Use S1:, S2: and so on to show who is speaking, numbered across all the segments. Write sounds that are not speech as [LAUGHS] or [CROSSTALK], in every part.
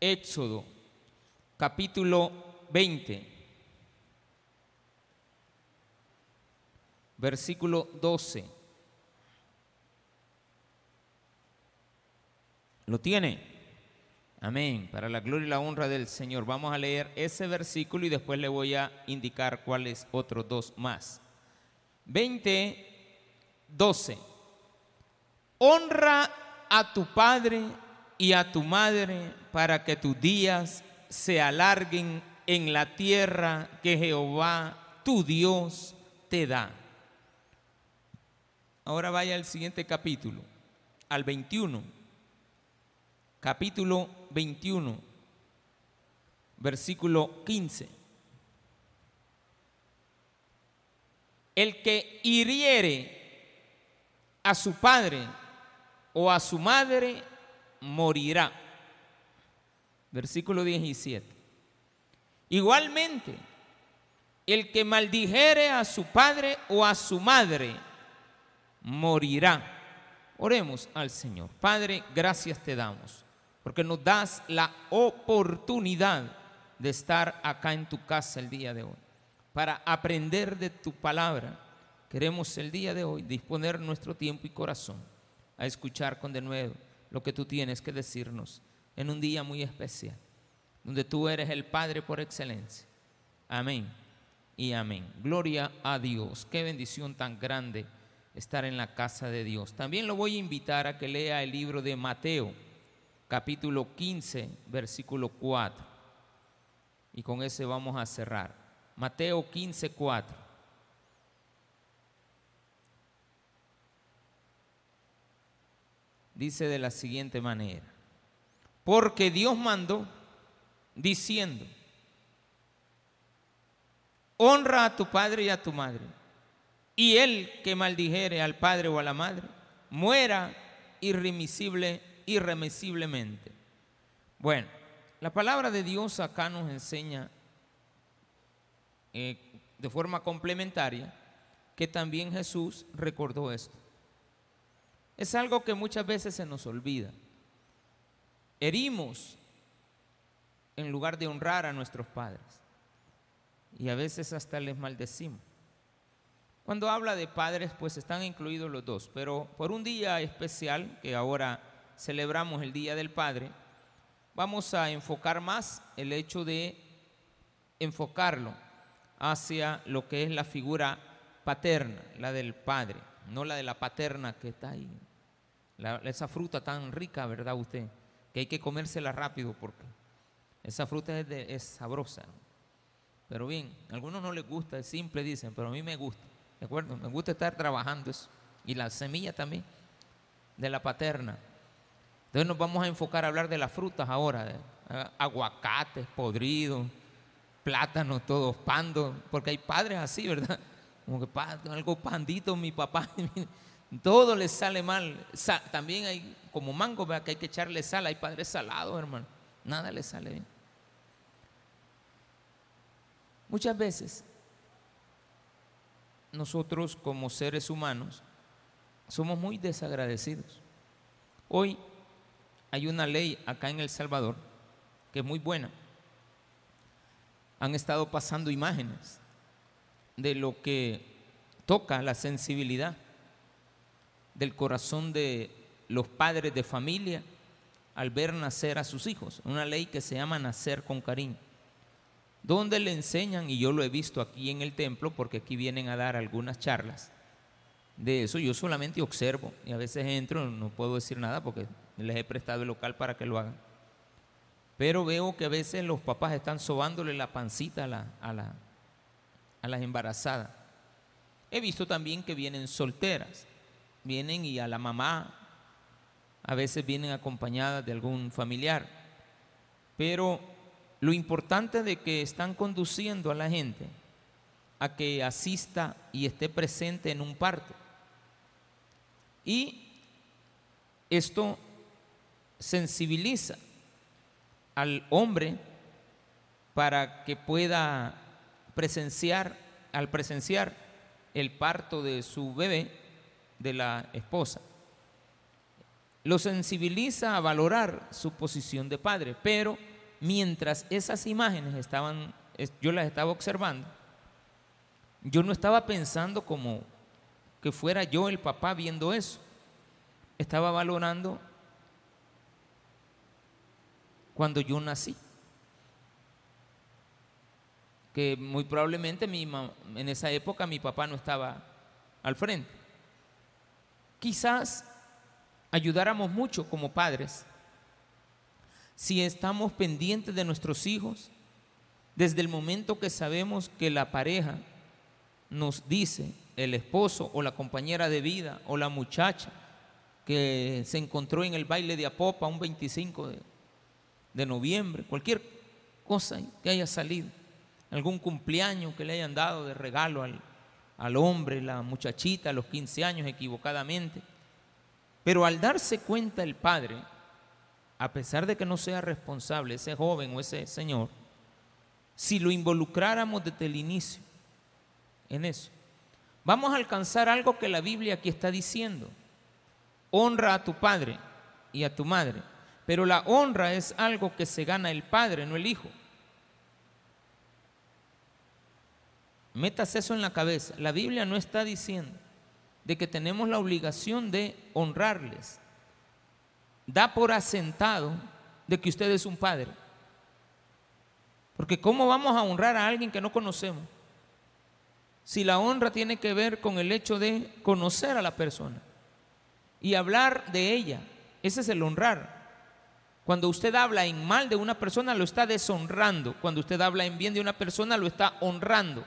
S1: Éxodo, capítulo 20, versículo 12. ¿Lo tiene? Amén. Para la gloria y la honra del Señor. Vamos a leer ese versículo y después le voy a indicar cuáles otros dos más. 20, 12. Honra a tu padre y a tu madre para que tus días se alarguen en la tierra que Jehová, tu Dios, te da. Ahora vaya al siguiente capítulo, al 21. Capítulo 21, versículo 15. El que hiriere a su padre o a su madre morirá. Versículo 17. Igualmente, el que maldijere a su padre o a su madre morirá. Oremos al Señor. Padre, gracias te damos, porque nos das la oportunidad de estar acá en tu casa el día de hoy, para aprender de tu palabra. Queremos el día de hoy disponer nuestro tiempo y corazón a escuchar con de nuevo lo que tú tienes que decirnos en un día muy especial, donde tú eres el Padre por excelencia. Amén y amén. Gloria a Dios. Qué bendición tan grande estar en la casa de Dios. También lo voy a invitar a que lea el libro de Mateo, capítulo 15, versículo 4. Y con ese vamos a cerrar. Mateo 15, 4. Dice de la siguiente manera, porque Dios mandó diciendo, honra a tu padre y a tu madre, y el que maldijere al padre o a la madre, muera irremisible, irremisiblemente. Bueno, la palabra de Dios acá nos enseña eh, de forma complementaria que también Jesús recordó esto. Es algo que muchas veces se nos olvida. Herimos en lugar de honrar a nuestros padres. Y a veces hasta les maldecimos. Cuando habla de padres, pues están incluidos los dos. Pero por un día especial, que ahora celebramos el Día del Padre, vamos a enfocar más el hecho de enfocarlo hacia lo que es la figura paterna, la del padre, no la de la paterna que está ahí esa fruta tan rica, ¿verdad usted? Que hay que comérsela rápido porque esa fruta es, sabrosa. Pero bien, a algunos no les gusta, es simple, dicen, pero a mí me gusta, ¿de acuerdo? Me gusta estar trabajando eso. Y la semilla también, de la paterna. Entonces nos vamos a enfocar a hablar de las frutas ahora, aguacates podridos, plátanos todos pandos, porque hay padres así, ¿verdad? Como que algo pandito mi papá. [LAUGHS] Todo le sale mal. también hay como mango, vea que hay que echarle sal. Hay padres salados, hermano. Nada le sale bien. Muchas veces nosotros como seres humanos somos muy desagradecidos. Hoy hay una ley acá en El Salvador que es muy buena. Han estado pasando imágenes de lo que toca la sensibilidad del corazón de los padres de familia al ver nacer a sus hijos. Una ley que se llama nacer con cariño. Donde le enseñan, y yo lo he visto aquí en el templo, porque aquí vienen a dar algunas charlas de eso, yo solamente observo y a veces entro, no puedo decir nada porque les he prestado el local para que lo hagan. Pero veo que a veces los papás están sobándole la pancita a, la, a, la, a las embarazadas. He visto también que vienen solteras vienen y a la mamá, a veces vienen acompañadas de algún familiar. Pero lo importante de que están conduciendo a la gente a que asista y esté presente en un parto. Y esto sensibiliza al hombre para que pueda presenciar, al presenciar el parto de su bebé, de la esposa. lo sensibiliza a valorar su posición de padre, pero mientras esas imágenes estaban, yo las estaba observando, yo no estaba pensando como que fuera yo el papá viendo eso. Estaba valorando cuando yo nací. Que muy probablemente en esa época mi papá no estaba al frente. Quizás ayudáramos mucho como padres si estamos pendientes de nuestros hijos desde el momento que sabemos que la pareja nos dice, el esposo o la compañera de vida o la muchacha que se encontró en el baile de Apopa un 25 de, noviembre, cualquier cosa que haya salido, algún cumpleaños que le hayan dado de regalo al, al hombre, la muchachita a los 15 años equivocadamente. Pero al darse cuenta el padre, a pesar de que no sea responsable ese joven o ese señor, si lo involucráramos desde el inicio en eso, vamos a alcanzar algo que la Biblia aquí está diciendo. Honra a tu padre y a tu madre, pero la honra es algo que se gana el padre, no el hijo. Metas eso en la cabeza. La Biblia no está diciendo de que tenemos la obligación de honrarles. Da por asentado de que usted es un padre. Porque ¿cómo vamos a honrar a alguien que no conocemos? Si la honra tiene que ver con el hecho de conocer a la persona y hablar de ella, ese es el honrar. Cuando usted habla en mal de una persona, lo está deshonrando. Cuando usted habla en bien de una persona, lo está honrando.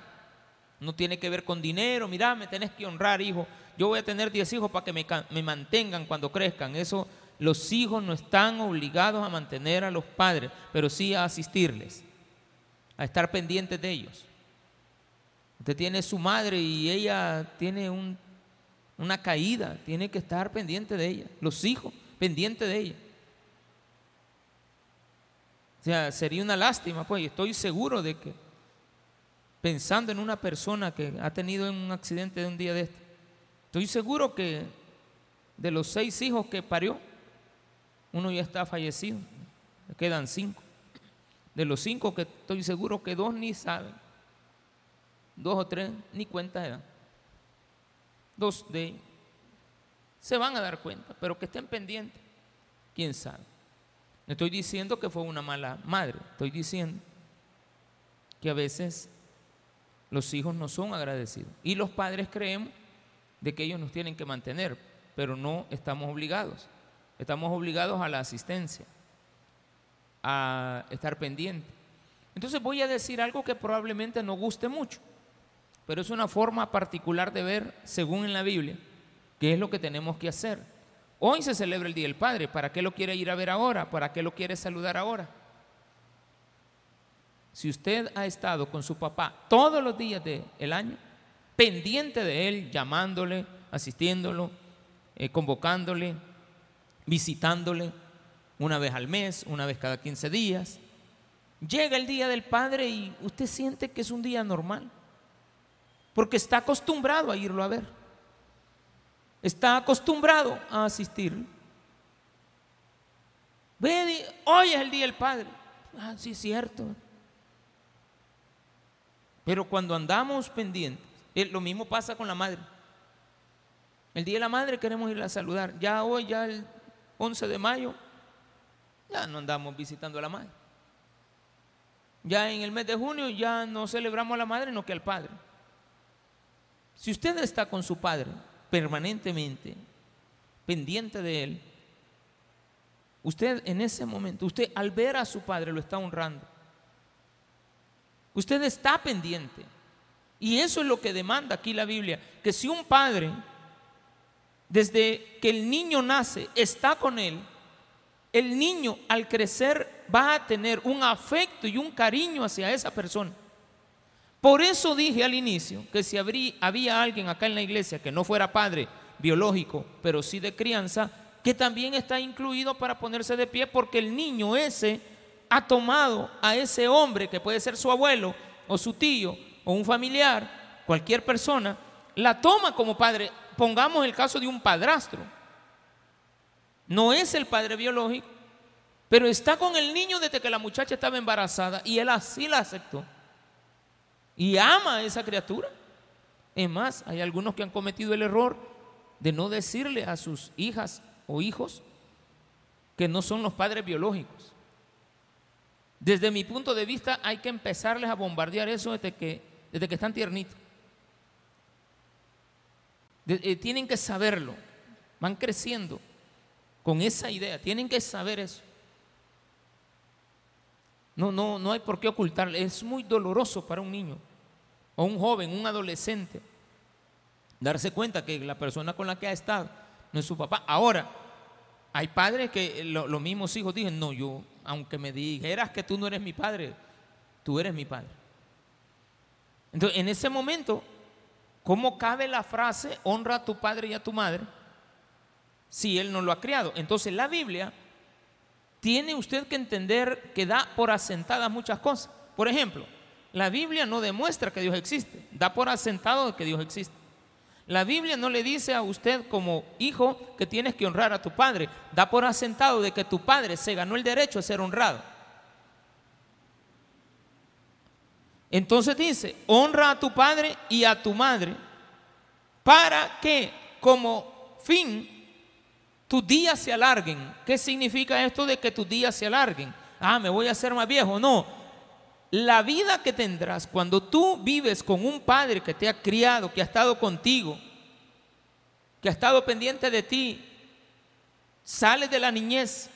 S1: No tiene que ver con dinero. Mira, me tenés que honrar, hijo. Yo voy a tener 10 hijos para que me, me mantengan cuando crezcan. Eso, los hijos no están obligados a mantener a los padres, pero sí a asistirles, a estar pendientes de ellos. Usted tiene su madre y ella tiene un, una caída, tiene que estar pendiente de ella. Los hijos, pendientes de ella. O sea, sería una lástima, pues, estoy seguro de que pensando en una persona que ha tenido un accidente de un día de este. Estoy seguro que de los seis hijos que parió, uno ya está fallecido. quedan cinco. De los cinco que estoy seguro que dos ni saben. Dos o tres ni cuenta dan. Dos de ellos se van a dar cuenta, pero que estén pendientes. ¿Quién sabe? No estoy diciendo que fue una mala madre. Estoy diciendo que a veces los hijos no son agradecidos. Y los padres creemos de que ellos nos tienen que mantener, pero no estamos obligados. Estamos obligados a la asistencia, a estar pendientes. Entonces voy a decir algo que probablemente no guste mucho, pero es una forma particular de ver, según en la Biblia, qué es lo que tenemos que hacer. Hoy se celebra el Día del Padre. ¿Para qué lo quiere ir a ver ahora? ¿Para qué lo quiere saludar ahora? Si usted ha estado con su papá todos los días del año, pendiente de él, llamándole, asistiéndolo, eh, convocándole, visitándole una vez al mes, una vez cada 15 días, llega el día del Padre y usted siente que es un día normal, porque está acostumbrado a irlo a ver, está acostumbrado a asistir. Ve, hoy es el día del Padre. Ah, sí, es cierto. Pero cuando andamos pendientes, eh, lo mismo pasa con la madre. El día de la madre queremos ir a saludar. Ya hoy, ya el 11 de mayo, ya no andamos visitando a la madre. Ya en el mes de junio ya no celebramos a la madre, no que al padre. Si usted está con su padre permanentemente, pendiente de él, usted en ese momento, usted al ver a su padre lo está honrando. Usted está pendiente. Y eso es lo que demanda aquí la Biblia, que si un padre, desde que el niño nace, está con él, el niño al crecer va a tener un afecto y un cariño hacia esa persona. Por eso dije al inicio que si había alguien acá en la iglesia que no fuera padre biológico, pero sí de crianza, que también está incluido para ponerse de pie porque el niño ese ha tomado a ese hombre, que puede ser su abuelo o su tío o un familiar, cualquier persona, la toma como padre. Pongamos el caso de un padrastro. no es el padre biológico, pero está con el niño desde que la muchacha estaba embarazada y él así la aceptó. Y ama a esa criatura. Es más, hay algunos que han cometido el error de no decirle a sus hijas o hijos que no son los padres biológicos. Desde mi punto de vista hay que empezarles a bombardear eso desde que, desde que están tiernitos. Eh, tienen que saberlo, van creciendo con esa idea, tienen que saber eso. No, no, no hay por qué ocultarle. Es muy doloroso para un niño o un joven, un adolescente, darse cuenta que la persona con la que ha estado no es su papá. Ahora, hay padres que los mismos hijos dicen, no, yo, aunque me dijeras que tú no eres mi padre, tú eres mi padre. Entonces, en ese momento, ¿cómo cabe la frase, honra a tu padre y a tu madre, si él no lo ha criado? Entonces, la Biblia tiene usted que entender que da por asentadas muchas cosas. Por ejemplo, la Biblia no demuestra que Dios existe, da por asentado que Dios existe. La Biblia no le dice a usted como hijo que tienes que honrar a tu padre, da por asentado de que tu padre se ganó el derecho a ser honrado. Entonces dice, honra a tu padre y a tu madre para que como fin tus días se alarguen. ¿Qué significa esto de que tus días se alarguen? Ah, me voy a hacer más viejo. No. La vida que tendrás cuando tú vives con un padre que te ha criado, que ha estado contigo, que ha estado pendiente de ti, sales de la niñez,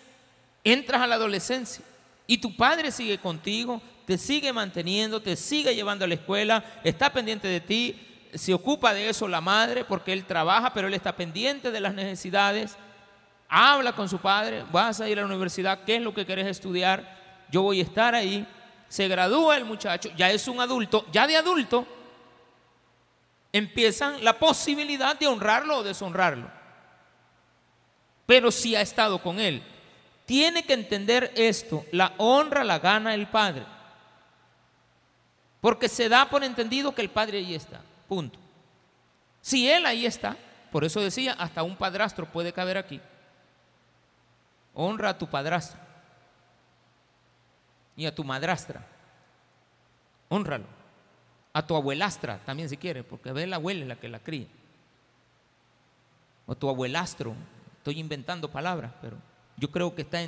S1: entras a la adolescencia y tu padre sigue contigo, te sigue manteniendo, te sigue llevando a la escuela, está pendiente de ti, se ocupa de eso la madre porque él trabaja, pero él está pendiente de las necesidades habla con su padre, vas a ir a la universidad, ¿qué es lo que quieres estudiar? Yo voy a estar ahí. Se gradúa el muchacho, ya es un adulto, ya de adulto, empiezan la posibilidad de honrarlo o deshonrarlo. Pero si ha estado con él, tiene que entender esto, la honra la gana el padre. Porque se da por entendido que el padre ahí está, punto. Si él ahí está, por eso decía, hasta un padrastro puede caber aquí. Honra a tu padrastro y a tu madrastra. Honralo. A tu abuelastra también si quiere, porque ve la abuela la que la cría. O tu abuelastro. Estoy inventando palabras, pero yo creo que está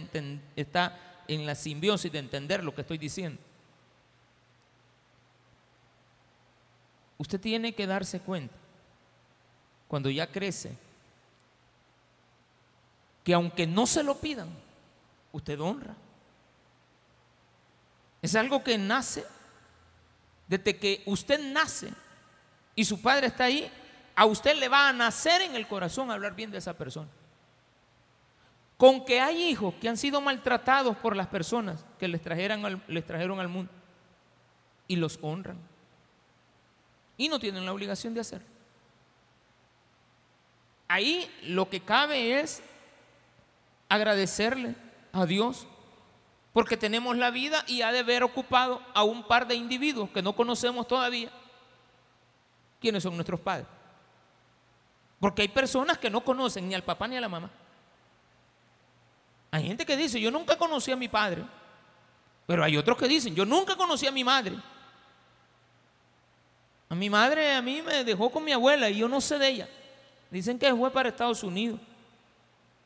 S1: está en la simbiosis de entender lo que estoy diciendo. Usted tiene que darse cuenta, cuando ya crece, que aunque no se lo pidan, usted honra. Es algo que nace desde que usted nace y su padre está ahí, a usted le va a nacer en el corazón hablar bien de esa persona. Con que hay hijos que han sido maltratados por las personas que les, trajeron les trajeron al mundo y los honran. Y no tienen la obligación de hacer. Ahí lo que cabe es agradecerle a Dios porque tenemos la vida y ha de haber ocupado a un par de individuos que no conocemos todavía. ¿Quiénes son nuestros padres? Porque hay personas que no conocen ni al papá ni a la mamá. Hay gente que dice, yo nunca conocí a mi padre. Pero hay otros que dicen, yo nunca conocí a mi madre. A mi madre a mí me dejó con mi abuela y yo no sé de ella. Dicen que fue para Estados Unidos.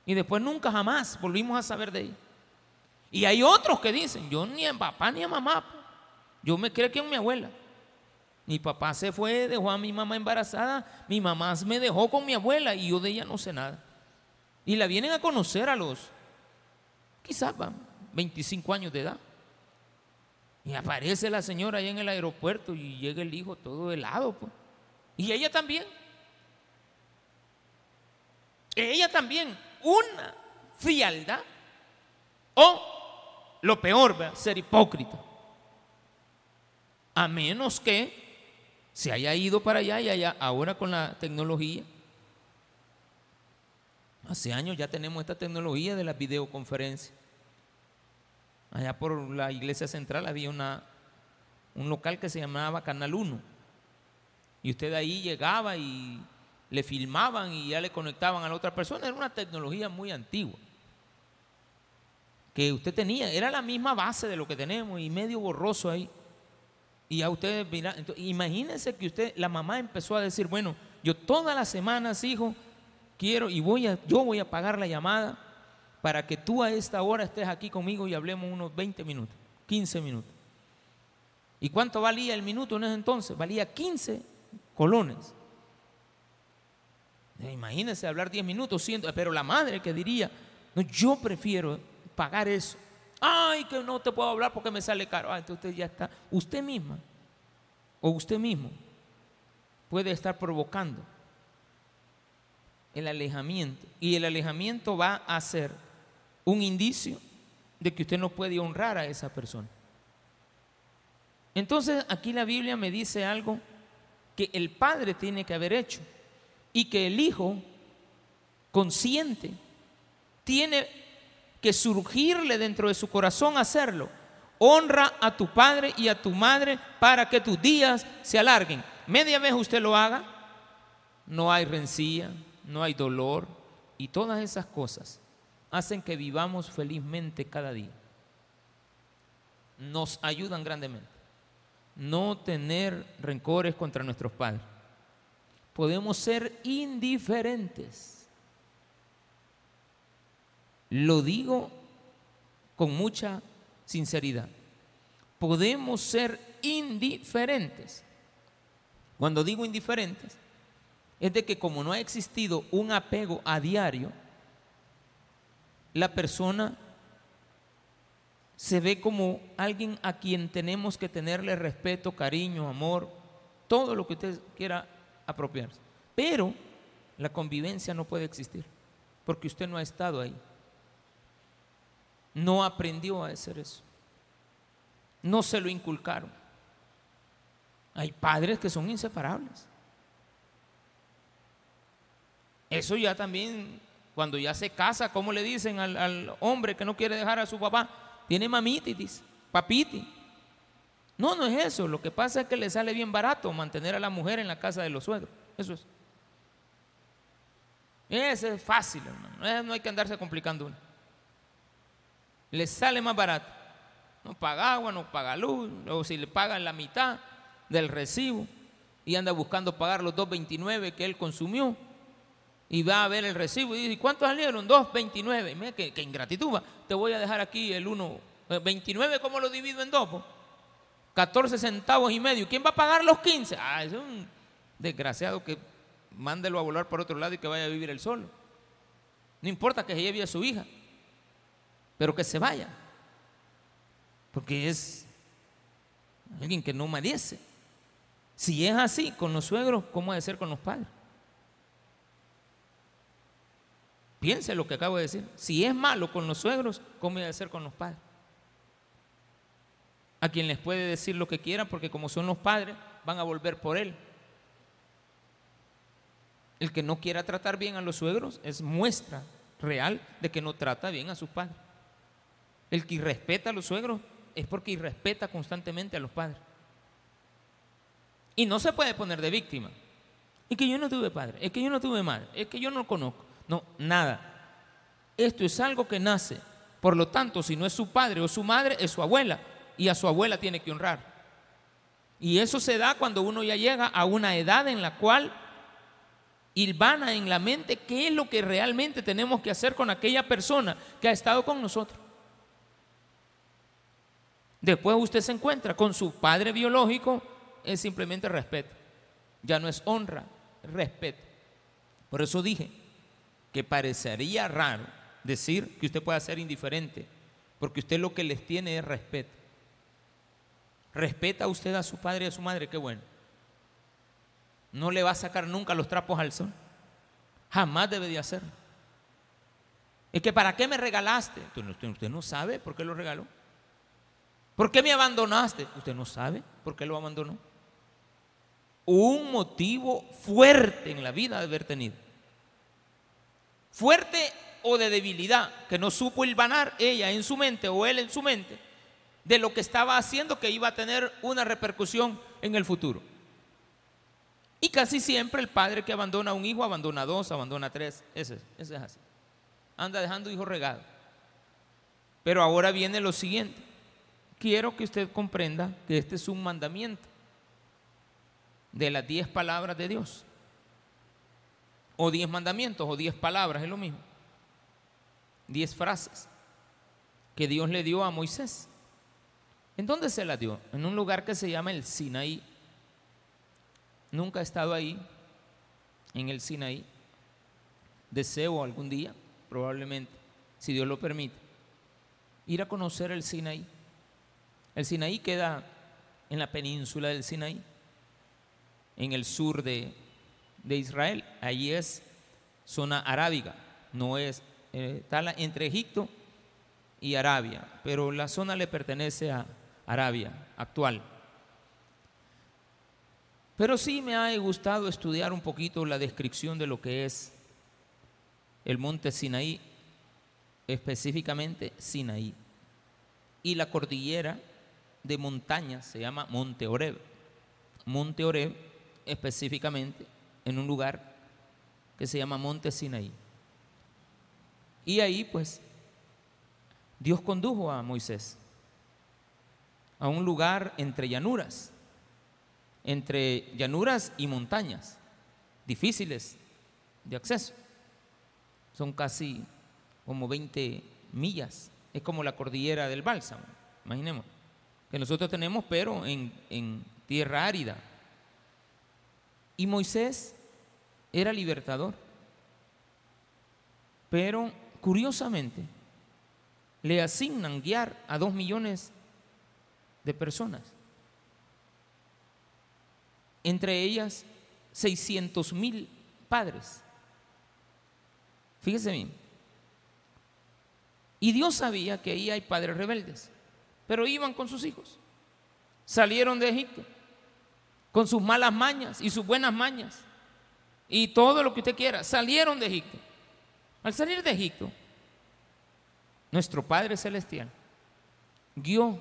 S1: Y después nunca jamás volvimos a saber de ella. Y hay otros que dicen, yo ni a papá ni a mamá, yo me creo que en mi abuela. Mi papá se fue, dejó a mi mamá embarazada, mi mamá me dejó con mi abuela y yo de ella no sé nada. Y la vienen a conocer a los, quizás van, 25 años de edad. Y aparece la señora ahí en el aeropuerto y llega el hijo todo helado. Pues. Y ella también. Ella también una frialdad o lo peor, ser hipócrita. A menos que se haya ido para allá y allá, ahora con la tecnología. Hace años ya tenemos esta tecnología de la videoconferencia. Allá por la iglesia central había una, un local que se llamaba Canal 1. Y usted ahí llegaba y le filmaban y ya le conectaban a la otra persona. Era una tecnología muy antigua. Que usted tenía, era la misma base de lo que tenemos y medio borroso ahí. Y ya ustedes, imagínense que usted, la mamá empezó a decir, bueno, yo todas las semanas, hijo, quiero y voy a, yo voy a pagar la llamada para que tú a esta hora estés aquí conmigo y hablemos unos 20 minutos, 15 minutos. ¿Y cuánto valía el minuto en ese entonces? Valía 15 colones. Imagínense hablar 10 minutos, pero la madre que diría, no, yo prefiero pagar eso. Ay, que no te puedo hablar porque me sale caro. Ah, entonces usted ya está, usted misma o usted mismo puede estar provocando el alejamiento. Y el alejamiento va a ser un indicio de que usted no puede honrar a esa persona. Entonces aquí la Biblia me dice algo que el padre tiene que haber hecho y que el hijo consciente tiene que surgirle dentro de su corazón hacerlo. Honra a tu padre y a tu madre para que tus días se alarguen. Media vez usted lo haga, no hay rencilla, no hay dolor y todas esas cosas hacen que vivamos felizmente cada día. Nos ayudan grandemente. No tener rencores contra nuestros padres. Podemos ser indiferentes. Lo digo con mucha sinceridad. Podemos ser indiferentes. Cuando digo indiferentes, es de que como no ha existido un apego a diario, la persona se ve como alguien a quien tenemos que tenerle respeto, cariño, amor, todo lo que usted quiera apropiarse. Pero la convivencia no puede existir, porque usted no ha estado ahí. No aprendió a hacer eso. No se lo inculcaron. Hay padres que son inseparables. Eso ya también, cuando ya se casa, ¿cómo le dicen al, hombre que no quiere dejar a su papá? Tiene mamitis, papiti. No, no es eso. Lo que pasa es que le sale bien barato mantener a la mujer en la casa de los suegros. Eso es. Ese es fácil, hermano. No hay que andarse complicando uno. Le sale más barato. No paga agua, no paga luz, o si le pagan la mitad del recibo y anda buscando pagar los 2.29 que él consumió y va a ver el recibo y dice, ¿cuántos salieron? 2.29. Mira qué, ingratitud. Te voy a dejar aquí el 1. 29, ¿cómo lo divido en dos? 14 centavos y medio. ¿Quién va a pagar los 15? Ah, es un desgraciado que mándelo a volar por otro lado y que vaya a vivir él solo. No importa que se lleve a su hija, pero que se vaya. Porque es alguien que no merece. Si es así con los suegros, ¿cómo ha de ser con los padres? Piense lo que acabo de decir. Si es malo con los suegros, ¿cómo ha de ser con los padres? A quien les puede decir lo que quiera porque como son los padres, van a volver por él. El que no quiera tratar bien a los suegros es muestra real de que no trata bien a sus padres. El que irrespeta a los suegros es porque irrespeta constantemente a los padres. Y no se puede poner de víctima. Es que yo no tuve padre, es que yo no tuve madre, es que yo no conozco. No, nada. Esto es algo que nace. Por lo tanto, si no es su padre o su madre, es su abuela. Y a su abuela tiene que honrar. Y eso se da cuando uno ya llega a una edad en la cual ilvana en la mente qué es lo que realmente tenemos que hacer con aquella persona que ha estado con nosotros. Después usted se encuentra con su padre biológico es simplemente respeto. Ya no es honra, respeto. Por eso dije que parecería raro decir que usted pueda ser indiferente, porque usted lo que les tiene es respeto. Respeta usted a su padre y a su madre, qué bueno. No le va a sacar nunca los trapos al sol. Jamás debe de hacerlo. Es que ¿para qué me regalaste? Usted, usted no sabe por qué lo regaló. ¿Por qué me abandonaste? Usted no sabe por qué lo abandonó un motivo fuerte en la vida de haber tenido. Fuerte o de debilidad, que no supo hilvanar ella en su mente o él en su mente de lo que estaba haciendo que iba a tener una repercusión en el futuro. Y casi siempre el padre que abandona a un hijo abandona dos, abandona tres. Ese, ese es así. Anda dejando hijos regados. Pero ahora viene lo siguiente. Quiero que usted comprenda que este es un mandamiento de las diez palabras de Dios. O diez mandamientos o diez palabras, es lo mismo. Diez frases que Dios le dio a Moisés. ¿En dónde se las dio? En un lugar que se llama el Sinaí. Nunca he estado ahí, en el Sinaí. Deseo algún día, probablemente, si Dios lo permite, ir a conocer el Sinaí. El Sinaí queda en la península del Sinaí, en el sur de, Israel. Allí es zona arábiga, no es, eh, está entre Egipto y Arabia, pero la zona le pertenece a Arabia actual. Pero sí me ha gustado estudiar un poquito la descripción de lo que es el monte Sinaí, específicamente Sinaí. Y la cordillera de montañas se llama Monte Oreb. Monte Oreb específicamente en un lugar que se llama Monte Sinaí. Y ahí pues Dios condujo a Moisés a un lugar entre llanuras, entre llanuras y montañas, difíciles de acceso. Son casi como 20 millas, es como la cordillera del Bálsamo, imaginemos, que nosotros tenemos, pero en, en tierra árida. Y Moisés era libertador. Pero curiosamente le asignan guiar a dos millones de personas. Entre ellas 600 mil padres. Fíjese bien. Y Dios sabía que ahí hay padres rebeldes, pero iban con sus hijos. Salieron de Egipto con sus malas mañas y sus buenas mañas y todo lo que usted quiera. Salieron de Egipto. Al salir de Egipto, nuestro Padre Celestial guió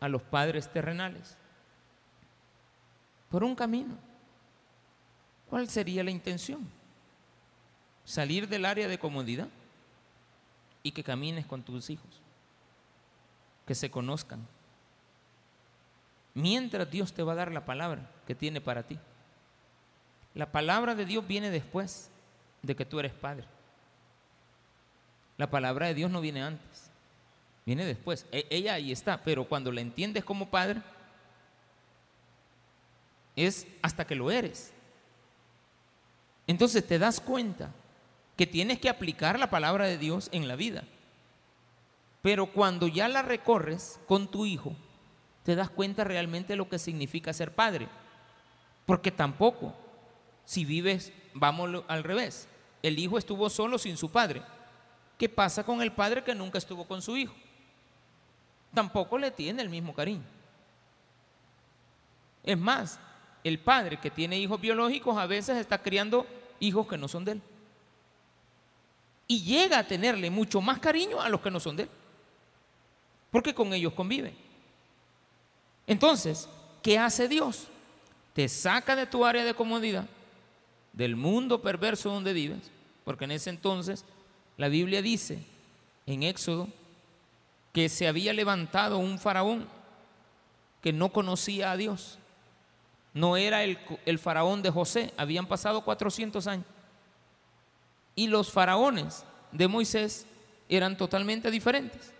S1: a los padres terrenales por un camino. ¿Cuál sería la intención? Salir del área de comodidad y que camines con tus hijos, que se conozcan, mientras Dios te va a dar la palabra que tiene para ti. La palabra de Dios viene después de que tú eres padre. La palabra de Dios no viene antes, viene después. E, ella ahí está, pero cuando la entiendes como padre, es hasta que lo eres. Entonces te das cuenta que tienes que aplicar la palabra de Dios en la vida. Pero cuando ya la recorres con tu hijo, te das cuenta realmente lo que significa ser padre. Porque tampoco, si vives, vamos al revés, el hijo estuvo solo sin su padre. ¿Qué pasa con el padre que nunca estuvo con su hijo? Tampoco le tiene el mismo cariño. Es más, el padre que tiene hijos biológicos a veces está criando hijos que no son de él. Y llega a tenerle mucho más cariño a los que no son de él. Porque con ellos convive. Entonces, ¿qué hace Dios? Te saca de tu área de comodidad, del mundo perverso donde vives, porque en ese entonces la Biblia dice en Éxodo que se había levantado un faraón que no conocía a Dios. No era el, el, faraón de José, habían pasado 400 años. Y los faraones de Moisés eran totalmente diferentes.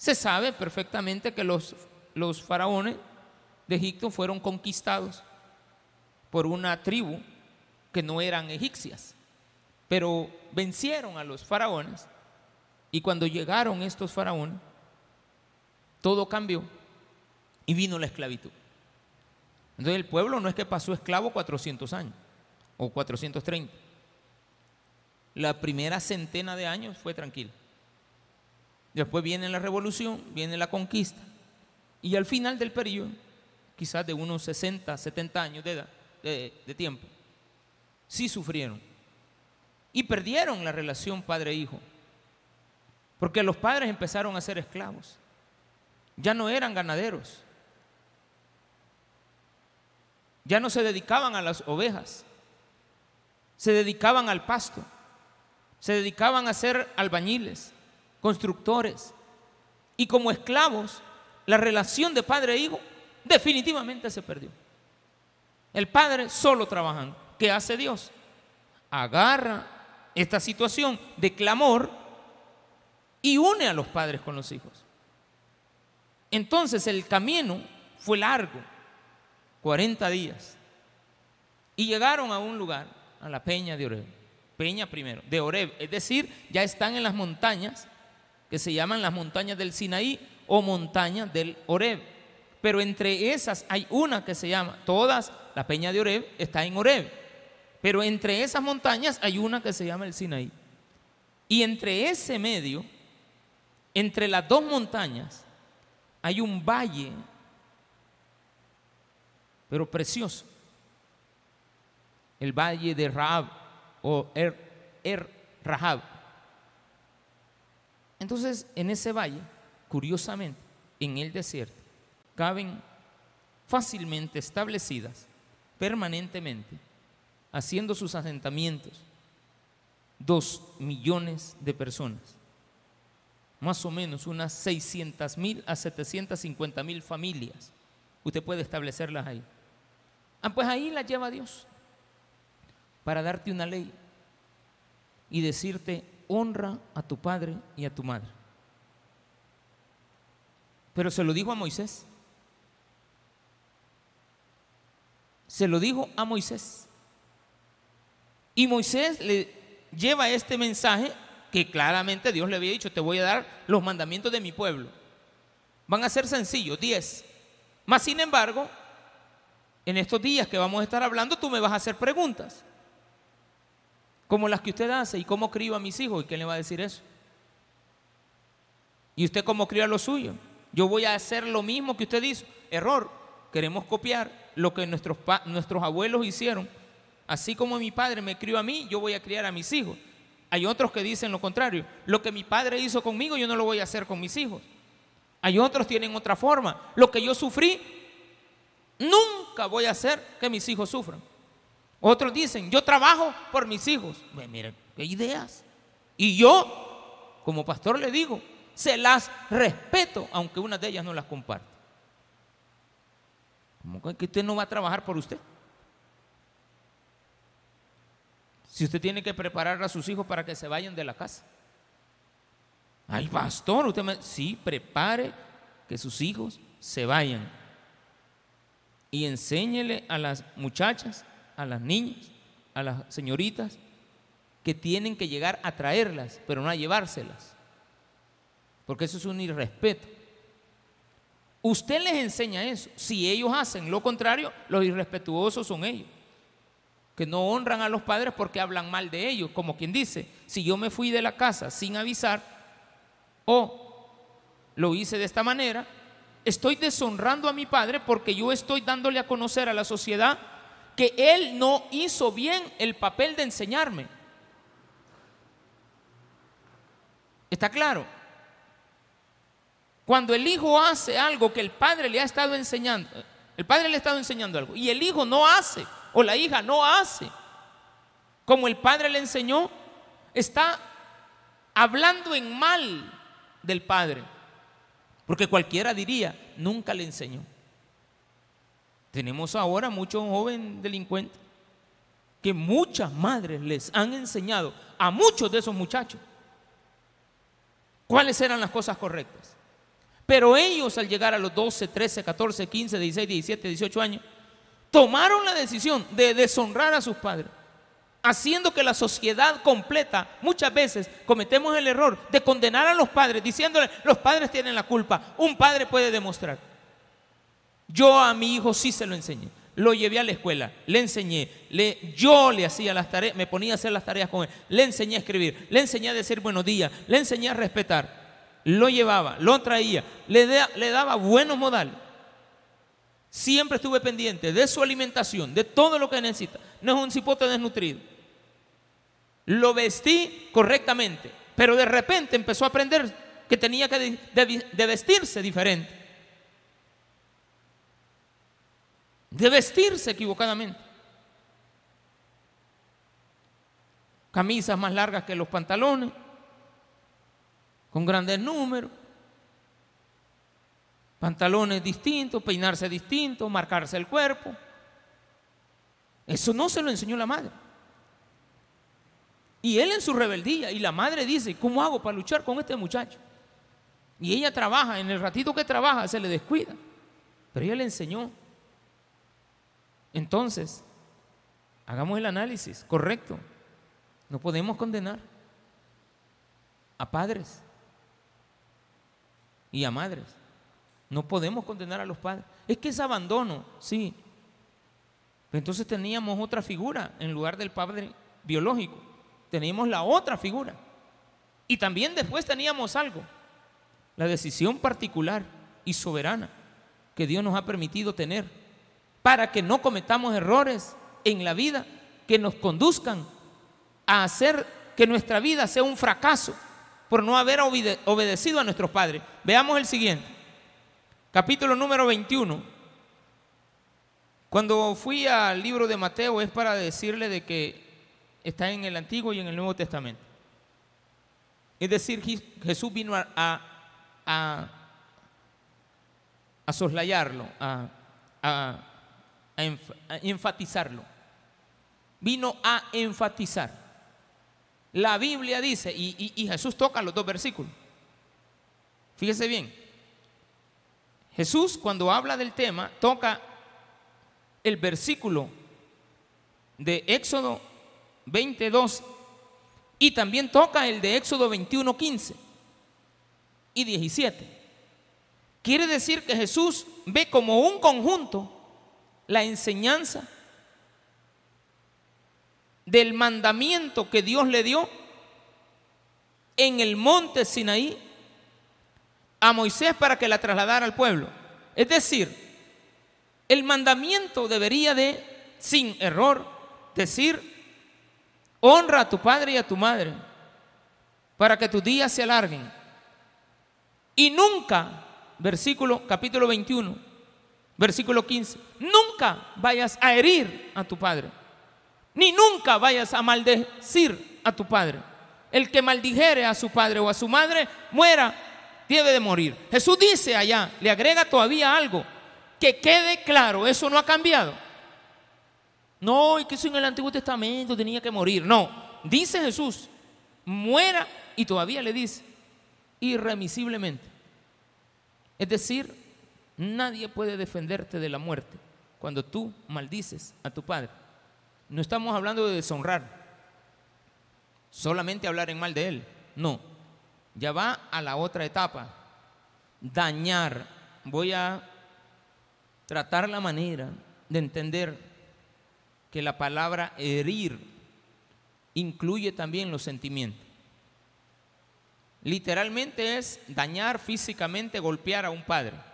S1: Se sabe perfectamente que los los faraones de Egipto fueron conquistados por una tribu que no eran egipcias, pero vencieron a los faraones y cuando llegaron estos faraones, todo cambió y vino la esclavitud. Entonces el pueblo no es que pasó esclavo 400 años o 430. La primera centena de años fue tranquila. Después viene la revolución, viene la conquista. Y al final del periodo, quizás de unos 60, 70 años de, edad, de, tiempo, sí sufrieron. Y perdieron la relación padre-hijo. Porque los padres empezaron a ser esclavos. Ya no eran ganaderos. Ya no se dedicaban a las ovejas. Se dedicaban al pasto. Se dedicaban a ser albañiles. Constructores. Y como esclavos, la relación de padre e hijo definitivamente se perdió. El padre solo trabajando. ¿Qué hace Dios? Agarra esta situación de clamor y une a los padres con los hijos. Entonces el camino fue largo, 40 días. Y llegaron a un lugar, a la peña de Oreb. Peña primero, de Oreb. Es decir, ya están en las montañas que se llaman las montañas del Sinaí o montañas del Oreb. Pero entre esas hay una que se llama, todas, la peña de Oreb está en Oreb. Pero entre esas montañas hay una que se llama el Sinaí. Y entre ese medio, entre las dos montañas, hay un valle, pero precioso. El valle de Rahab o Er, er Rahab. Entonces, en ese valle, curiosamente, en el desierto, caben fácilmente establecidas permanentemente, haciendo sus asentamientos, dos millones de personas, más o menos unas 600 mil a 750 mil familias. Usted puede establecerlas ahí. Ah, pues ahí las lleva Dios para darte una ley y decirte, honra a tu padre y a tu madre. Pero se lo dijo a Moisés. Se lo dijo a Moisés. Y Moisés le lleva este mensaje que claramente Dios le había dicho, te voy a dar los mandamientos de mi pueblo. Van a ser sencillos, 10. Más sin embargo, en estos días que vamos a estar hablando, tú me vas a hacer preguntas como las que usted hace y cómo crío a mis hijos. ¿Y quién le va a decir eso? ¿Y usted cómo cría lo suyo? Yo voy a hacer lo mismo que usted hizo. Error. Queremos copiar lo que nuestros, nuestros abuelos hicieron. Así como mi padre me crió a mí, yo voy a criar a mis hijos. Hay otros que dicen lo contrario. Lo que mi padre hizo conmigo, yo no lo voy a hacer con mis hijos. Hay otros que tienen otra forma. Lo que yo sufrí, nunca voy a hacer que mis hijos sufran. Otros dicen, yo trabajo por mis hijos. Miren, qué ideas. Y yo, como pastor, le digo, se las respeto, aunque una de ellas no las comparte. ¿Cómo que usted no va a trabajar por usted? Si usted tiene que preparar a sus hijos para que se vayan de la casa. Ay, pastor, usted me... Sí, prepare que sus hijos se vayan. Y enséñele a las muchachas a las niñas, a las señoritas, que tienen que llegar a traerlas, pero no a llevárselas. Porque eso es un irrespeto. Usted les enseña eso. Si ellos hacen lo contrario, los irrespetuosos son ellos. Que no honran a los padres porque hablan mal de ellos. Como quien dice, si yo me fui de la casa sin avisar o lo hice de esta manera, estoy deshonrando a mi padre porque yo estoy dándole a conocer a la sociedad que él no hizo bien el papel de enseñarme. ¿Está claro? Cuando el hijo hace algo que el padre le ha estado enseñando, el padre le ha estado enseñando algo y el hijo no hace o la hija no hace como el padre le enseñó, está hablando en mal del padre. Porque cualquiera diría, nunca le enseñó. Tenemos ahora muchos jóvenes delincuentes que muchas madres les han enseñado a muchos de esos muchachos cuáles eran las cosas correctas. Pero ellos al llegar a los 12, 13, 14, 15, 16, 17, 18 años, tomaron la decisión de deshonrar a sus padres, haciendo que la sociedad completa, muchas veces cometemos el error de condenar a los padres, diciéndole, los padres tienen la culpa, un padre puede demostrar. Yo a mi hijo sí se lo enseñé. Lo llevé a la escuela, le enseñé, yo le hacía las tareas, me ponía a hacer las tareas con él, le enseñé a escribir, le enseñé a decir buenos días, le enseñé a respetar, lo llevaba, lo traía, le, daba buenos modales. Siempre estuve pendiente de su alimentación, de todo lo que necesita. No es un cipote desnutrido. Lo vestí correctamente, pero de repente empezó a aprender que tenía que vestirse diferente. De vestirse equivocadamente. Camisas más largas que los pantalones, con grandes números, pantalones distintos, peinarse distinto, marcarse el cuerpo. Eso no se lo enseñó la madre. Y él en su rebeldía, y la madre dice, ¿cómo hago para luchar con este muchacho? Y ella trabaja, en el ratito que trabaja se le descuida, pero ella le enseñó. Entonces, hagamos el análisis correcto. No podemos condenar a padres y a madres. No podemos condenar a los padres. Es que es abandono, sí. entonces teníamos otra figura en lugar del padre biológico. Teníamos la otra figura. Y también después teníamos algo, la decisión particular y soberana que Dios nos ha permitido tener para que no cometamos errores en la vida que nos conduzcan a hacer que nuestra vida sea un fracaso por no haber obedecido a nuestros padres. Veamos el siguiente, capítulo número 21. Cuando fui al libro de Mateo es para decirle de que está en el Antiguo y en el Nuevo Testamento. Es decir, Jesús vino a, a, a, soslayarlo, a, a enfatizarlo. Vino a enfatizar. La Biblia dice, y, Jesús toca los dos versículos. Fíjese bien, Jesús cuando habla del tema toca el versículo de Éxodo 22 y también toca el de Éxodo 21, 15 y 17. Quiere decir que Jesús ve como un conjunto la enseñanza del mandamiento que Dios le dio en el monte Sinaí a Moisés para que la trasladara al pueblo. Es decir, el mandamiento debería de, sin error, decir, honra a tu padre y a tu madre para que tus días se alarguen. Y nunca, versículo capítulo 21, versículo 15, nunca vayas a herir a tu padre ni nunca vayas a maldecir a tu padre. El que maldijere a su padre o a su madre, muera, debe de morir. Jesús dice allá, le agrega todavía algo, que quede claro, eso no ha cambiado. No, y que eso en el Antiguo Testamento tenía que morir. No, dice Jesús, muera y todavía le dice, irremisiblemente. Es decir, nadie puede defenderte de la muerte cuando tú maldices a tu padre. No estamos hablando de deshonrar, solamente hablar en mal de él. No, ya va a la otra etapa, dañar. Voy a tratar la manera de entender que la palabra herir incluye también los sentimientos. Literalmente es dañar físicamente, golpear a un padre.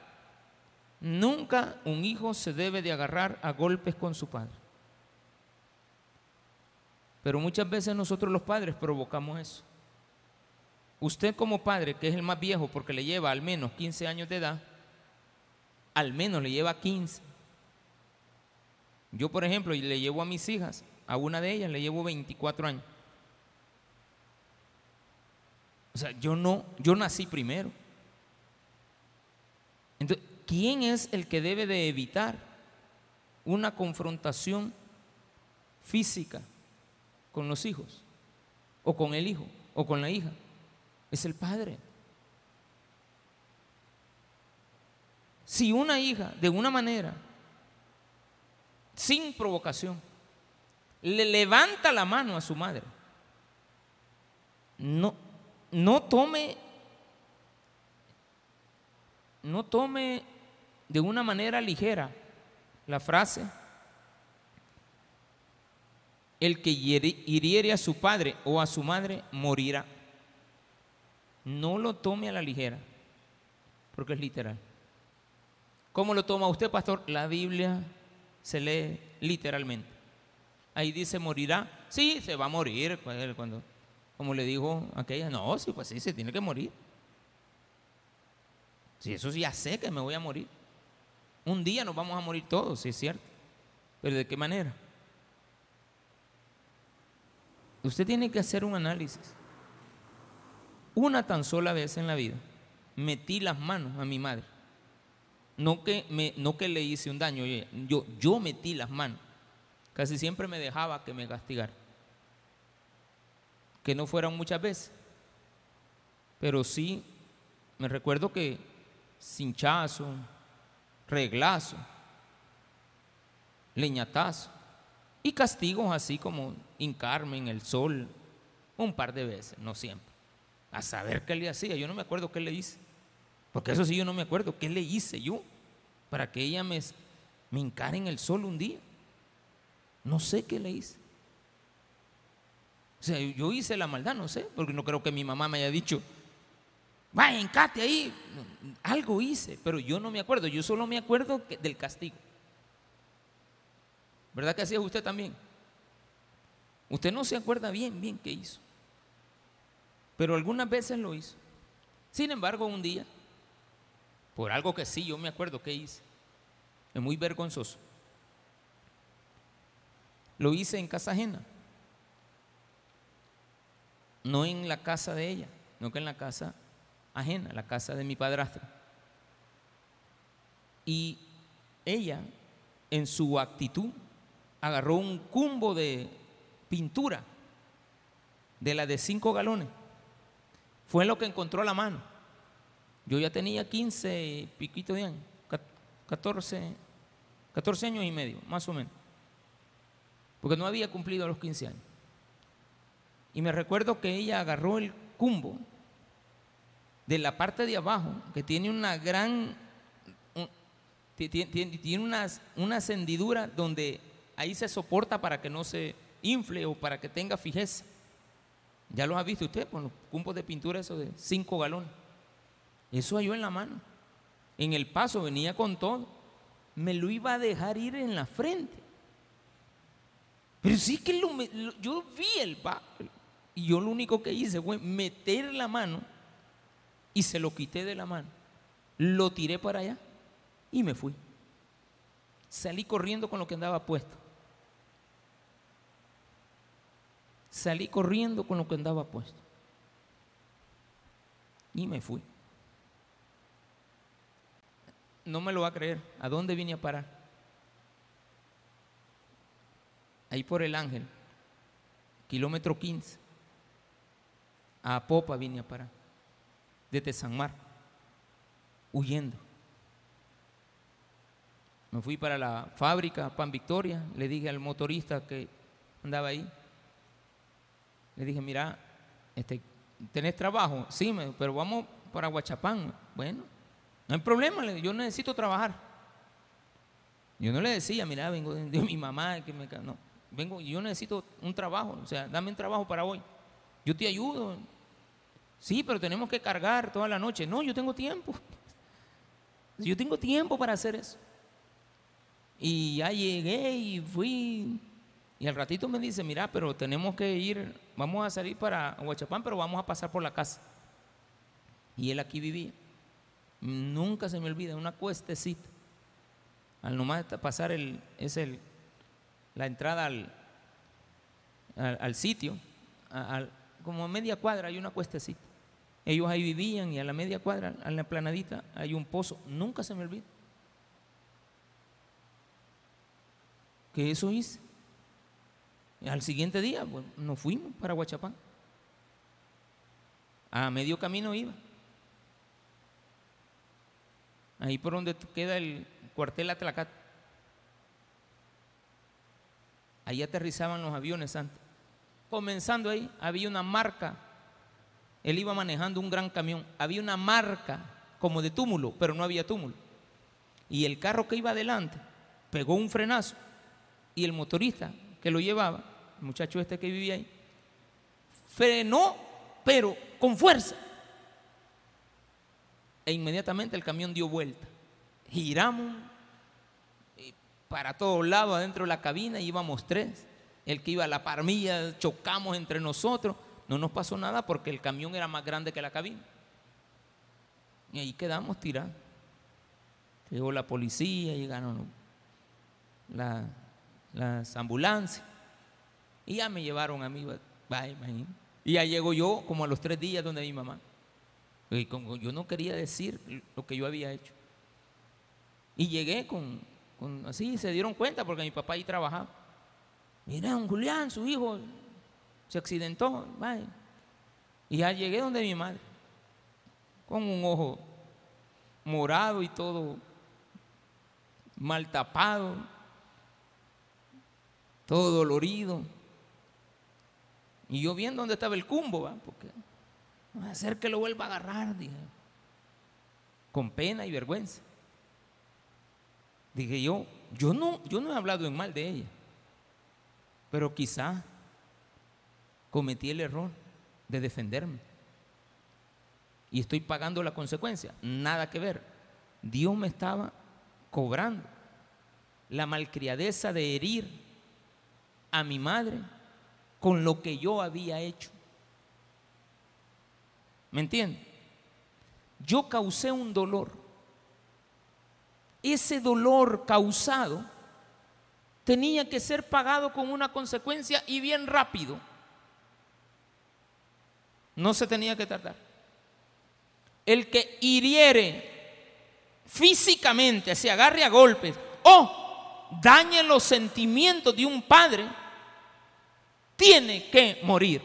S1: Nunca un hijo se debe de agarrar a golpes con su padre. Pero muchas veces nosotros los padres provocamos eso. Usted como padre, que es el más viejo porque le lleva al menos 15 años de edad, al menos le lleva 15. Yo, por ejemplo, le llevo a mis hijas, a una de ellas le llevo 24 años. O sea, yo no, yo nací primero. Entonces, ¿quién es el que debe de evitar una confrontación física con los hijos, o con el hijo, o con la hija. Es el padre. Si una hija, de una manera, sin provocación, le levanta la mano a su madre, no, no tome, no tome de una manera ligera la frase el que hiriere a su padre o a su madre morirá. No lo tome a la ligera, porque es literal. ¿Cómo lo toma usted, pastor? La Biblia se lee literalmente. Ahí dice morirá. Sí, se va a morir cuando, como le dijo aquella, no, sí, pues sí, se tiene que morir. Sí, eso sí, ya sé que me voy a morir. Un día nos vamos a morir todos, sí es cierto. Pero ¿de qué manera? Usted tiene que hacer un análisis. una tan sola vez en la vida metí las manos a mi madre. No que, me, no que le hice un daño, yo, yo metí las manos. Casi siempre me dejaba que me castigara. Que no fueran muchas veces. Pero sí, me recuerdo que cinchazo, reglazo, leñatazo y castigos así como hincarme en el sol un par de veces, no siempre. A saber qué le hacía, yo no me acuerdo qué le hice. Porque eso sí yo no me acuerdo, ¿qué le hice yo para que ella me, me encara en el sol un día? No sé qué le hice. O sea, yo hice la maldad, no sé, porque no creo que mi mamá me haya dicho, vaya, encate ahí. Algo hice, pero yo no me acuerdo, yo solo me acuerdo del castigo. ¿Verdad que así es usted también? Usted no se acuerda bien, bien qué hizo. Pero algunas veces lo hizo. Sin embargo, un día, por algo que sí, yo me acuerdo que hice, es muy vergonzoso. Lo hice en casa ajena. No en la casa de ella, no que en la casa ajena, la casa de mi padrastro. Y ella, en su actitud, agarró un cumbo de pintura, de la de cinco galones. Fue lo que encontró a la mano. Yo ya tenía 15 piquito de años, 14, 14 años y medio, más o menos. Porque no había cumplido los 15 años. Y me recuerdo que ella agarró el cumbo de la parte de abajo, que tiene una gran, tiene, una, hendidura donde ahí se soporta para que no se infle o para que tenga fijeza. Ya lo ha visto usted con los cumpos de pintura, eso de 5 galones. Eso halló en la mano. En el paso venía con todo. Me lo iba a dejar ir en la frente. Pero sí que yo vi el y yo lo único que hice fue meter la mano y se lo quité de la mano. Lo tiré para allá y me fui. Salí corriendo con lo que andaba puesto. Salí corriendo con lo que andaba puesto. Y me fui. No me lo va a creer. ¿A dónde vine a parar? Ahí por el Ángel, kilómetro 15. A Popa vine a parar. Desde San Mar, huyendo. Me fui para la fábrica Pan Victoria, le dije al motorista que andaba ahí, le dije, mira, este, ¿tenés trabajo? Sí, pero vamos para Huachapán. Bueno, no hay problema, yo necesito trabajar. Yo no le decía, mira, vengo de, mi mamá, que me... No, vengo, yo necesito un trabajo, o sea, dame un trabajo para hoy. Yo te ayudo. Sí, pero tenemos que cargar toda la noche. No, yo tengo tiempo. Yo tengo tiempo para hacer eso. Y ya llegué y fui y al ratito me dice, mira, pero tenemos que ir, vamos a salir para Huachapán, pero vamos a pasar por la casa. Y él aquí vivía. Nunca se me olvida, una cuestecita. Al nomás pasar el, es el, la entrada al, al, sitio, como a media cuadra hay una cuestecita. Ellos ahí vivían y a la media cuadra, a la planadita, hay un pozo. Nunca se me olvida. Que eso hice. Al siguiente día nos fuimos para Huachapán. A medio camino iba. Ahí por donde queda el cuartel Atlacat. Ahí aterrizaban los aviones antes. Comenzando ahí, había una marca. Él iba manejando un gran camión. Había una marca como de túmulo, pero no había túmulo. Y el carro que iba adelante pegó un frenazo. Y el motorista que lo llevaba, el muchacho este que vivía ahí, frenó, pero con fuerza. E inmediatamente el camión dio vuelta. Giramos para todos lados adentro de la cabina, íbamos tres. El que iba a la parmilla, chocamos entre nosotros. No nos pasó nada porque el camión era más grande que la cabina. Y ahí quedamos tirados. Llegó la policía, llegaron la, las ambulancias. Y ya me llevaron a mí, y ya llego yo como a los tres días donde mi mamá. Y como yo no quería decir lo que yo había hecho. Y llegué con, con así, se dieron cuenta porque mi papá ahí trabajaba. Mira, Julián, su hijo, se accidentó. Vaya. Y ya llegué donde mi madre, con un ojo morado y todo mal tapado, todo dolorido. Y yo viendo dónde estaba el cumbo, ¿va? porque va a hacer que lo vuelva a agarrar, dije, con pena y vergüenza. Dije yo, yo no, yo no he hablado en mal de ella, pero quizá cometí el error de defenderme. Y estoy pagando la consecuencia. Nada que ver. Dios me estaba cobrando la malcriadeza de herir a mi madre con lo que yo había hecho. ¿Me entiende? Yo causé un dolor. Ese dolor causado tenía que ser pagado con una consecuencia y bien rápido. No se tenía que tardar. El que hiriere físicamente, se agarre a golpes o dañe los sentimientos de un padre, tiene que morir.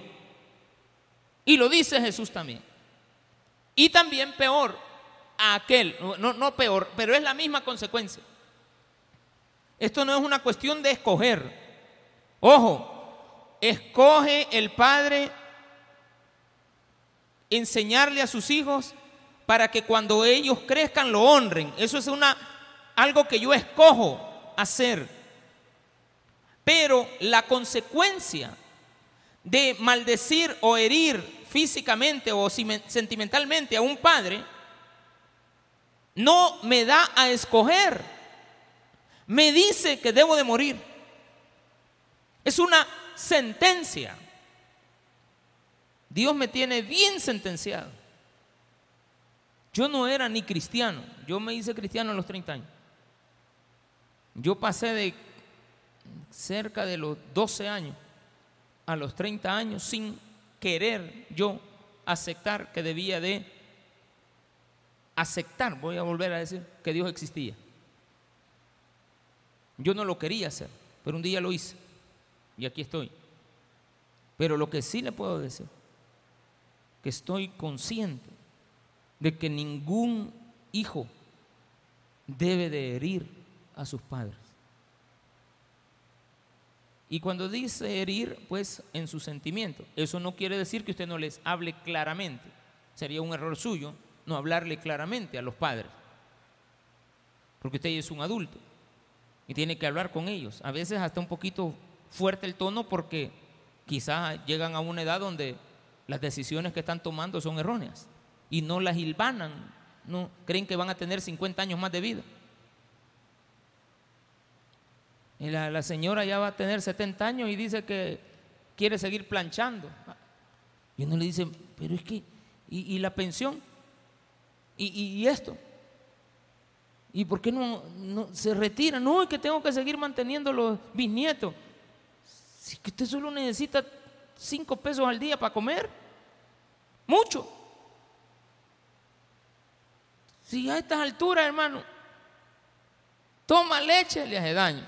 S1: Y lo dice Jesús también. Y también peor, a aquel, no, no peor, pero es la misma consecuencia. Esto no es una cuestión de escoger. Ojo, escoge el padre enseñarle a sus hijos para que cuando ellos crezcan lo honren. Eso es una algo que yo escojo hacer. Pero la consecuencia de maldecir o herir físicamente o sentimentalmente a un padre no me da a escoger. Me dice que debo de morir. Es una sentencia. Dios me tiene bien sentenciado. Yo no era ni cristiano, yo me hice cristiano a los 30 años. Yo pasé de cerca de los 12 años a los 30 años sin querer yo aceptar que debía de aceptar, voy a volver a decir, que Dios existía. Yo no lo quería hacer, pero un día lo hice y aquí estoy. Pero lo que sí le puedo decir que estoy consciente de que ningún hijo debe de herir a sus padres. Y cuando dice herir, pues en su sentimiento. Eso no quiere decir que usted no les hable claramente. Sería un error suyo no hablarle claramente a los padres. Porque usted es un adulto y tiene que hablar con ellos. A veces hasta un poquito fuerte el tono porque quizás llegan a una edad donde las decisiones que están tomando son erróneas y no las hilvanan, no creen que van a tener 50 años más de vida. Y la, señora ya va a tener 70 años y dice que quiere seguir planchando. Y uno le dice, pero es que, ¿y, la pensión? ¿Y, esto? ¿Y por qué no, no, se retira? No, es que tengo que seguir manteniendo los bisnietos. Si que usted solo necesita 5 pesos al día para comer. Mucho. Si a estas alturas, hermano, toma leche, le hace daño.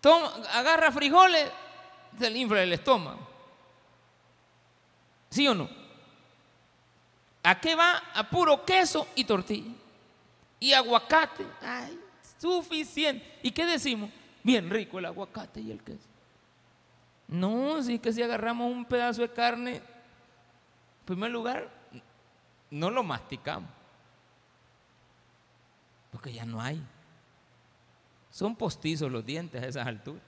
S1: Toma, agarra frijoles, se le infla el estómago. ¿Sí o no? ¿A qué va? A puro queso y tortilla. Y aguacate. Ay, suficiente. ¿Y qué decimos? Bien rico el aguacate y el queso. No, si es que si agarramos un pedazo de carne, en primer lugar, no lo masticamos. Porque ya no hay. Son postizos los dientes a esas alturas.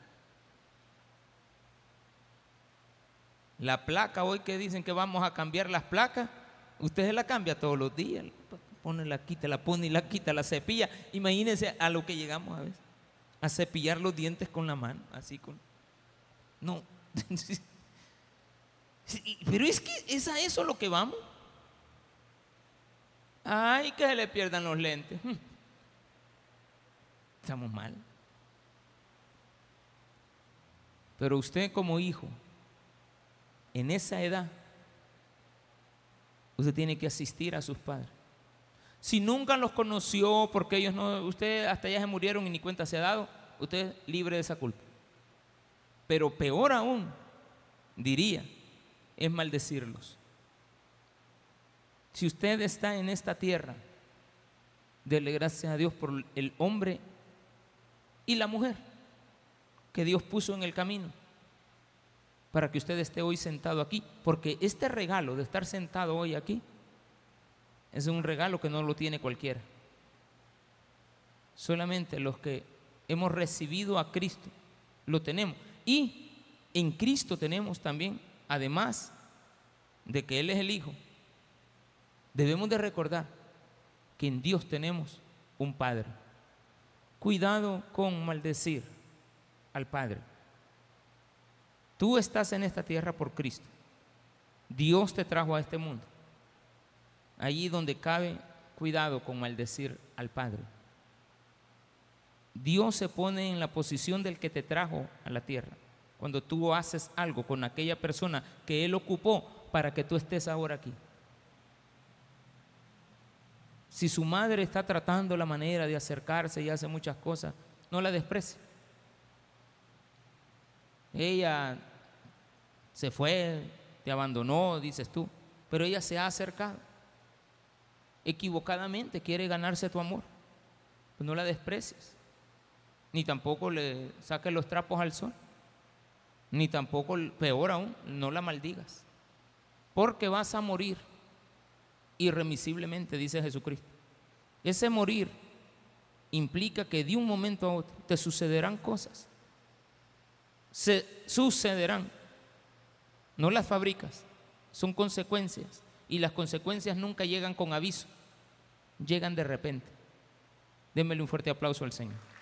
S1: La placa, hoy que dicen que vamos a cambiar las placas, usted se la cambia todos los días. Pone la quita, la pone y la quita, la cepilla. Imagínense a lo que llegamos a veces. A cepillar los dientes con la mano, así con. No, Pero es que es a eso lo que vamos. Ay, que se le pierdan los lentes. Hmm. Estamos mal. Pero usted como hijo, en esa edad, Usted tiene que asistir a sus padres. Si nunca los conoció porque ellos no, usted hasta ya se murieron y ni cuenta se ha dado, usted es libre de esa culpa. Pero peor aún, diría, es maldecirlos. Si usted está en esta tierra, dele gracias a Dios por el hombre y la mujer que Dios puso en el camino para que usted esté hoy sentado aquí, porque este regalo de estar sentado hoy aquí es un regalo que no lo tiene cualquiera. Solamente los que hemos recibido a Cristo lo tenemos. Y en Cristo tenemos también, además de que Él es el Hijo, debemos de recordar que en Dios tenemos un Padre. Cuidado con maldecir al Padre. Tú estás en esta tierra por Cristo. Dios te trajo a este mundo. Allí donde cabe, cuidado con maldecir al Padre. Dios se pone en la posición del que te trajo a la tierra. Cuando tú haces algo con aquella persona que Él ocupó para que tú estés ahora aquí. Si su madre está tratando la manera de acercarse y hace muchas cosas, no la desprecie. Ella se fue, te abandonó, dices tú, pero ella se ha acercado. Equivocadamente quiere ganarse tu amor. No la desprecies. Ni tampoco le saques los trapos al sol. Ni tampoco, peor aún, no la maldigas. Porque vas a morir irremisiblemente, dice Jesucristo. Ese morir implica que de un momento a otro te sucederán cosas. Se sucederán. No las fabricas, son consecuencias. Y las consecuencias nunca llegan con aviso, llegan de repente. Démele un fuerte aplauso al Señor.